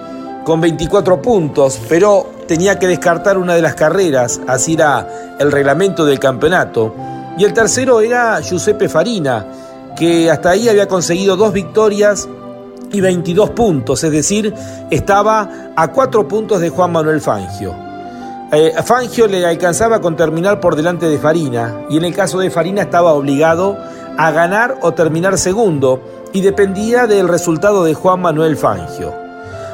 con 24 puntos, pero tenía que descartar una de las carreras, así era el reglamento del campeonato. Y el tercero era Giuseppe Farina, que hasta ahí había conseguido dos victorias y 22 puntos, es decir, estaba a cuatro puntos de Juan Manuel Fangio. Eh, Fangio le alcanzaba con terminar por delante de Farina y en el caso de Farina estaba obligado a ganar o terminar segundo y dependía del resultado de Juan Manuel Fangio.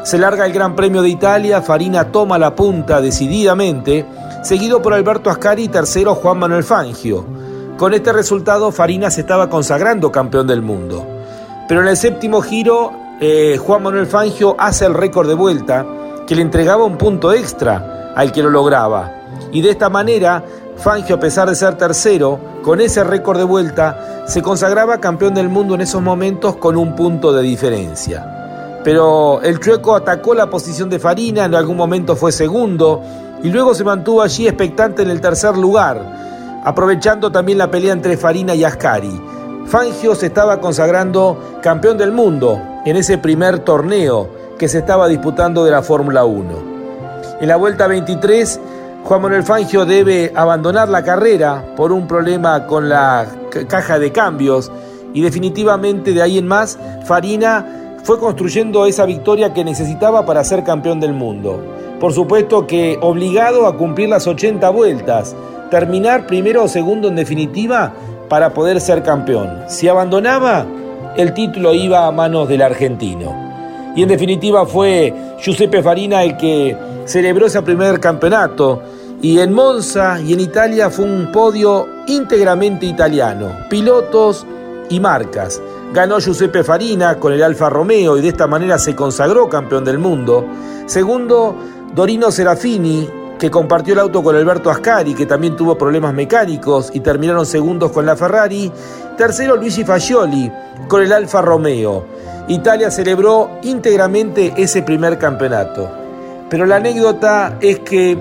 Se larga el Gran Premio de Italia, Farina toma la punta decididamente, seguido por Alberto Ascari y tercero Juan Manuel Fangio. Con este resultado Farina se estaba consagrando campeón del mundo. Pero en el séptimo giro eh, Juan Manuel Fangio hace el récord de vuelta que le entregaba un punto extra al que lo lograba. Y de esta manera, Fangio, a pesar de ser tercero, con ese récord de vuelta, se consagraba campeón del mundo en esos momentos con un punto de diferencia. Pero el chueco atacó la posición de Farina, en algún momento fue segundo, y luego se mantuvo allí expectante en el tercer lugar, aprovechando también la pelea entre Farina y Ascari. Fangio se estaba consagrando campeón del mundo en ese primer torneo que se estaba disputando de la Fórmula 1. En la vuelta 23, Juan Manuel Fangio debe abandonar la carrera por un problema con la caja de cambios y definitivamente de ahí en más, Farina fue construyendo esa victoria que necesitaba para ser campeón del mundo. Por supuesto que obligado a cumplir las 80 vueltas, terminar primero o segundo en definitiva para poder ser campeón. Si abandonaba, el título iba a manos del argentino. Y en definitiva fue Giuseppe Farina el que celebró ese primer campeonato. Y en Monza y en Italia fue un podio íntegramente italiano, pilotos y marcas. Ganó Giuseppe Farina con el Alfa Romeo y de esta manera se consagró campeón del mundo. Segundo, Dorino Serafini que compartió el auto con Alberto Ascari, que también tuvo problemas mecánicos y terminaron segundos con la Ferrari. Tercero, Luigi Fagioli con el Alfa Romeo. Italia celebró íntegramente ese primer campeonato. Pero la anécdota es que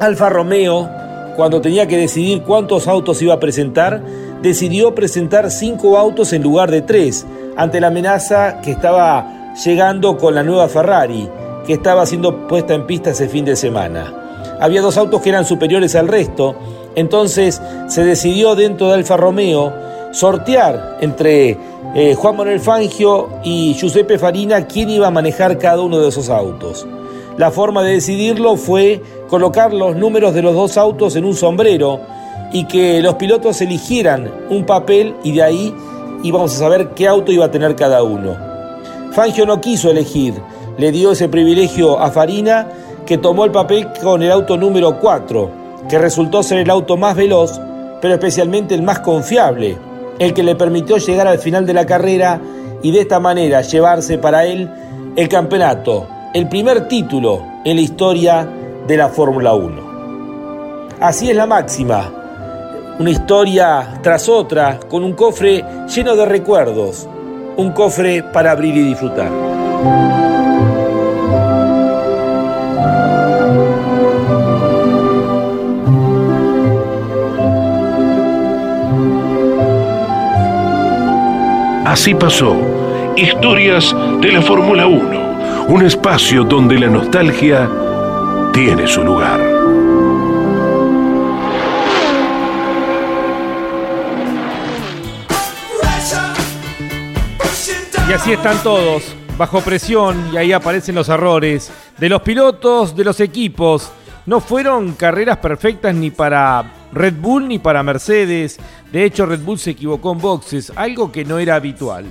Alfa Romeo, cuando tenía que decidir cuántos autos iba a presentar, decidió presentar cinco autos en lugar de tres, ante la amenaza que estaba llegando con la nueva Ferrari, que estaba siendo puesta en pista ese fin de semana había dos autos que eran superiores al resto, entonces se decidió dentro de Alfa Romeo sortear entre eh, Juan Manuel Fangio y Giuseppe Farina quién iba a manejar cada uno de esos autos. La forma de decidirlo fue colocar los números de los dos autos en un sombrero y que los pilotos eligieran un papel y de ahí íbamos a saber qué auto iba a tener cada uno. Fangio no quiso elegir, le dio ese privilegio a Farina que tomó el papel con el auto número 4, que resultó ser el auto más veloz, pero especialmente el más confiable, el que le permitió llegar al final de la carrera y de esta manera llevarse para él el campeonato, el primer título en la historia de la Fórmula 1. Así es la máxima, una historia tras otra con un cofre lleno de recuerdos, un cofre para abrir y disfrutar. Así pasó. Historias de la Fórmula 1. Un espacio donde la nostalgia tiene su lugar. Así están todos, bajo presión, y ahí aparecen los errores de los pilotos, de los equipos. No fueron carreras perfectas ni para Red Bull ni para Mercedes. De hecho, Red Bull se equivocó en boxes, algo que no era habitual.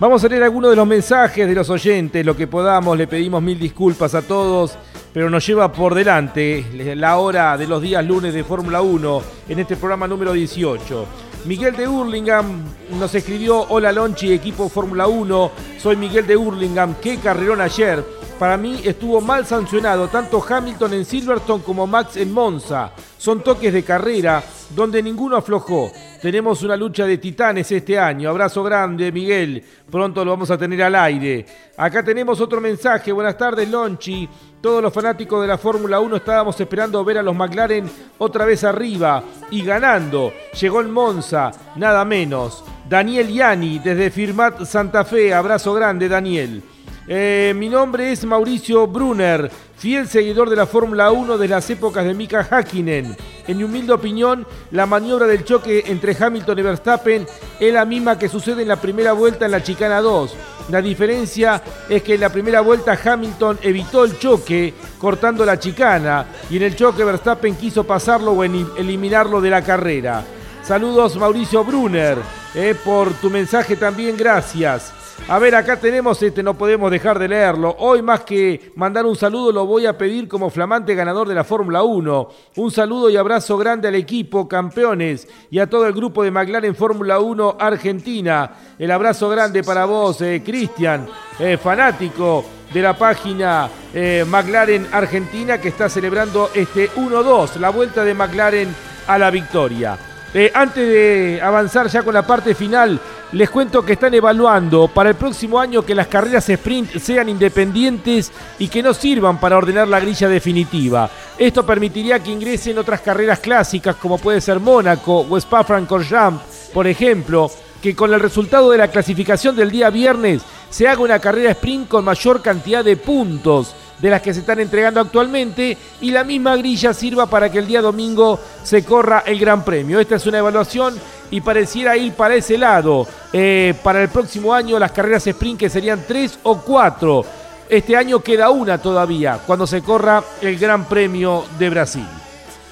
Vamos a leer algunos de los mensajes de los oyentes, lo que podamos, le pedimos mil disculpas a todos, pero nos lleva por delante la hora de los días lunes de Fórmula 1 en este programa número 18. Miguel de Hurlingham nos escribió, hola Lonchi, equipo Fórmula 1, soy Miguel de Hurlingham, qué carrerón ayer. Para mí estuvo mal sancionado tanto Hamilton en Silverstone como Max en Monza. Son toques de carrera donde ninguno aflojó. Tenemos una lucha de titanes este año. Abrazo grande, Miguel. Pronto lo vamos a tener al aire. Acá tenemos otro mensaje. Buenas tardes, Lonchi. Todos los fanáticos de la Fórmula 1 estábamos esperando ver a los McLaren otra vez arriba y ganando. Llegó el Monza, nada menos. Daniel Yani desde Firmat Santa Fe. Abrazo grande, Daniel. Eh, mi nombre es Mauricio Brunner, fiel seguidor de la Fórmula 1 de las épocas de Mika Hakkinen. En mi humilde opinión, la maniobra del choque entre Hamilton y Verstappen es la misma que sucede en la primera vuelta en la Chicana 2. La diferencia es que en la primera vuelta Hamilton evitó el choque cortando la chicana y en el choque Verstappen quiso pasarlo o eliminarlo de la carrera. Saludos Mauricio Brunner, eh, por tu mensaje también, gracias. A ver, acá tenemos este, no podemos dejar de leerlo. Hoy más que mandar un saludo lo voy a pedir como flamante ganador de la Fórmula 1. Un saludo y abrazo grande al equipo, campeones, y a todo el grupo de McLaren Fórmula 1 Argentina. El abrazo grande para vos, eh, Cristian, eh, fanático de la página eh, McLaren Argentina que está celebrando este 1-2, la vuelta de McLaren a la victoria. Antes de avanzar ya con la parte final, les cuento que están evaluando para el próximo año que las carreras sprint sean independientes y que no sirvan para ordenar la grilla definitiva. Esto permitiría que ingresen otras carreras clásicas como puede ser Mónaco o Spa-Francorchamps, por ejemplo, que con el resultado de la clasificación del día viernes se haga una carrera sprint con mayor cantidad de puntos de las que se están entregando actualmente y la misma grilla sirva para que el día domingo se corra el Gran Premio. Esta es una evaluación y pareciera ir para ese lado. Eh, para el próximo año las carreras sprint que serían tres o cuatro. Este año queda una todavía cuando se corra el Gran Premio de Brasil.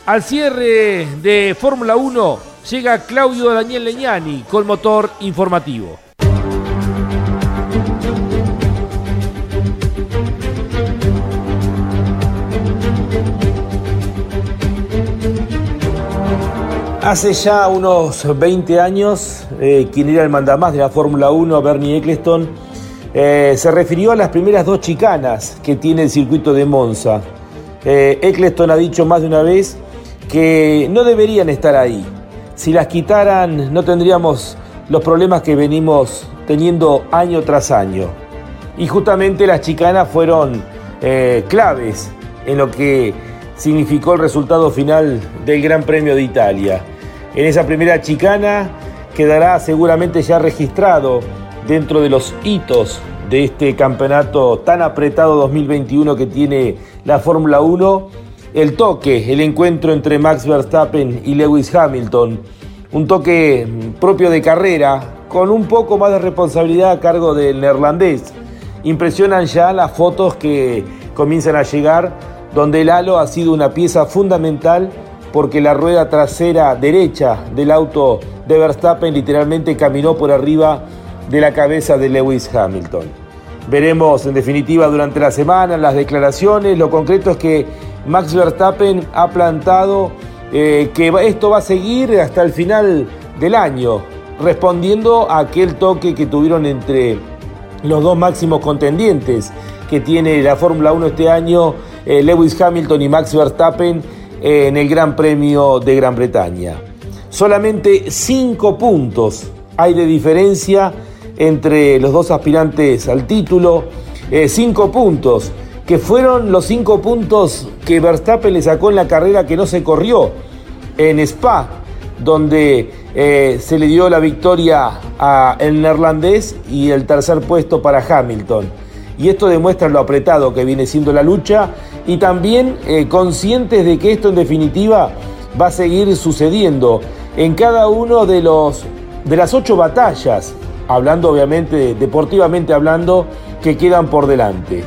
Al cierre de Fórmula 1 llega Claudio Daniel Leñani con motor informativo. Hace ya unos 20 años, eh, quien era el mandamás de la Fórmula 1, Bernie Eccleston, eh, se refirió a las primeras dos chicanas que tiene el circuito de Monza. Eh, Eccleston ha dicho más de una vez que no deberían estar ahí. Si las quitaran no tendríamos los problemas que venimos teniendo año tras año. Y justamente las chicanas fueron claves en lo que significó el resultado final del Gran Premio de Italia en esa primera chicana quedará seguramente ya registrado dentro de los hitos de este campeonato tan apretado 2021 que tiene la Fórmula 1, el toque, el encuentro entre Max Verstappen y Lewis Hamilton, un toque propio de carrera, con un poco más de responsabilidad a cargo del neerlandés. Impresionan ya las fotos que comienzan a llegar, donde el halo ha sido una pieza fundamental porque la rueda trasera derecha del auto de Verstappen literalmente caminó por arriba de la cabeza de Lewis Hamilton. Veremos en definitiva durante la semana las declaraciones. Lo concreto es que Max Verstappen ha plantado eh, que esto va a seguir hasta el final del año, respondiendo a aquel toque que tuvieron entre los dos máximos contendientes que tiene la Fórmula 1 este año, eh, Lewis Hamilton y Max Verstappen en el Gran Premio de Gran Bretaña. Solamente cinco puntos hay de diferencia entre los dos aspirantes al título. Eh, cinco puntos, que fueron los cinco puntos que Verstappen le sacó en la carrera que no se corrió en Spa, donde eh, se le dio la victoria al neerlandés y el tercer puesto para Hamilton y esto demuestra lo apretado que viene siendo la lucha y también eh, conscientes de que esto en definitiva va a seguir sucediendo en cada uno de los de las ocho batallas, hablando obviamente deportivamente hablando, que quedan por delante.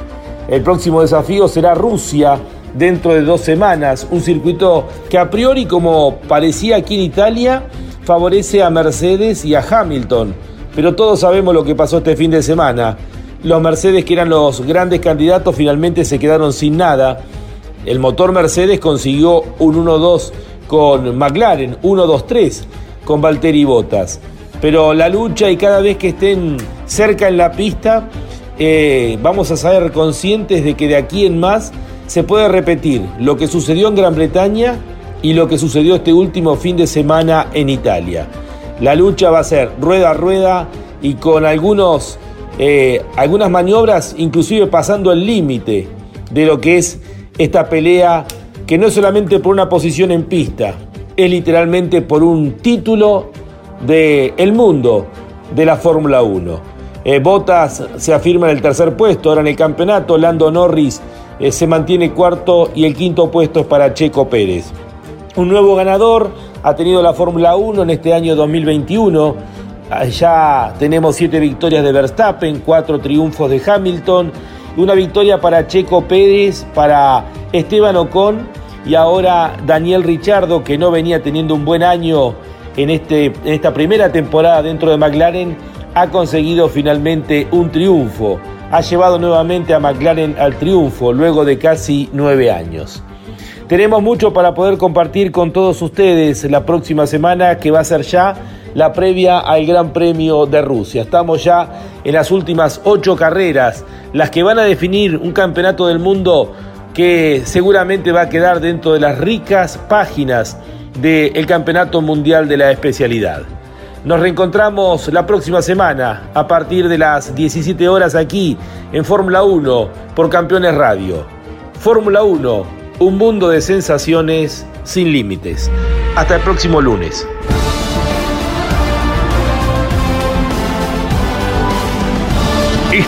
El próximo desafío será Rusia dentro de dos semanas, un circuito que a priori como parecía aquí en Italia favorece a Mercedes y a Hamilton, pero todos sabemos lo que pasó este fin de semana. Los Mercedes, que eran los grandes candidatos, finalmente se quedaron sin nada. El motor Mercedes consiguió un 1-2 con McLaren, 1-2-3 con Valtteri Bottas. Pero la lucha y cada vez que estén cerca en la pista, eh, vamos a ser conscientes de que de aquí en más se puede repetir lo que sucedió en Gran Bretaña y lo que sucedió este último fin de semana en Italia. La lucha va a ser rueda a rueda y con algunos eh, algunas maniobras inclusive pasando el límite de lo que es esta pelea que no es solamente por una posición en pista, es literalmente por un título del el mundo de la Fórmula 1. Eh, Botas se afirma en el tercer puesto, ahora en el campeonato, Lando Norris eh, se mantiene cuarto y el quinto puesto es para Checo Pérez. Un nuevo ganador ha tenido la Fórmula 1 en este año 2021. Ya tenemos siete victorias de Verstappen, cuatro triunfos de Hamilton, una victoria para Checo Pérez, para Esteban Ocon y ahora Daniel Richardo, que no venía teniendo un buen año en, este, en esta primera temporada dentro de McLaren, ha conseguido finalmente un triunfo. Ha llevado nuevamente a McLaren al triunfo luego de casi nueve años. Tenemos mucho para poder compartir con todos ustedes la próxima semana que va a ser ya la previa al Gran Premio de Rusia. Estamos ya en las últimas ocho carreras, las que van a definir un campeonato del mundo que seguramente va a quedar dentro de las ricas páginas del Campeonato Mundial de la Especialidad. Nos reencontramos la próxima semana a partir de las 17 horas aquí en Fórmula 1 por Campeones Radio. Fórmula 1 un mundo de sensaciones sin límites. Hasta el próximo lunes.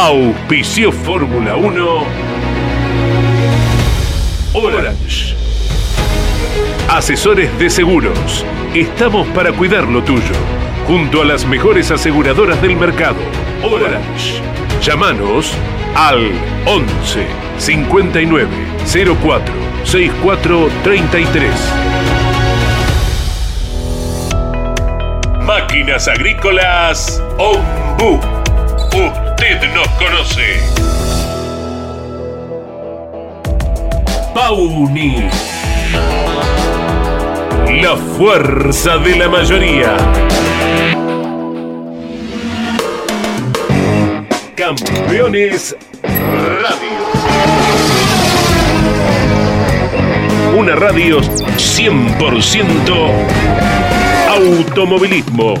Auspicio Fórmula 1 Orange. Asesores de seguros. Estamos para cuidar lo tuyo junto a las mejores aseguradoras del mercado. Orange. Llámanos al 11 59 04 64 33. Máquinas Agrícolas Ombu. Usted nos conoce. Pauni. La fuerza de la mayoría. Campeones Radio. Una radio 100% automovilismo.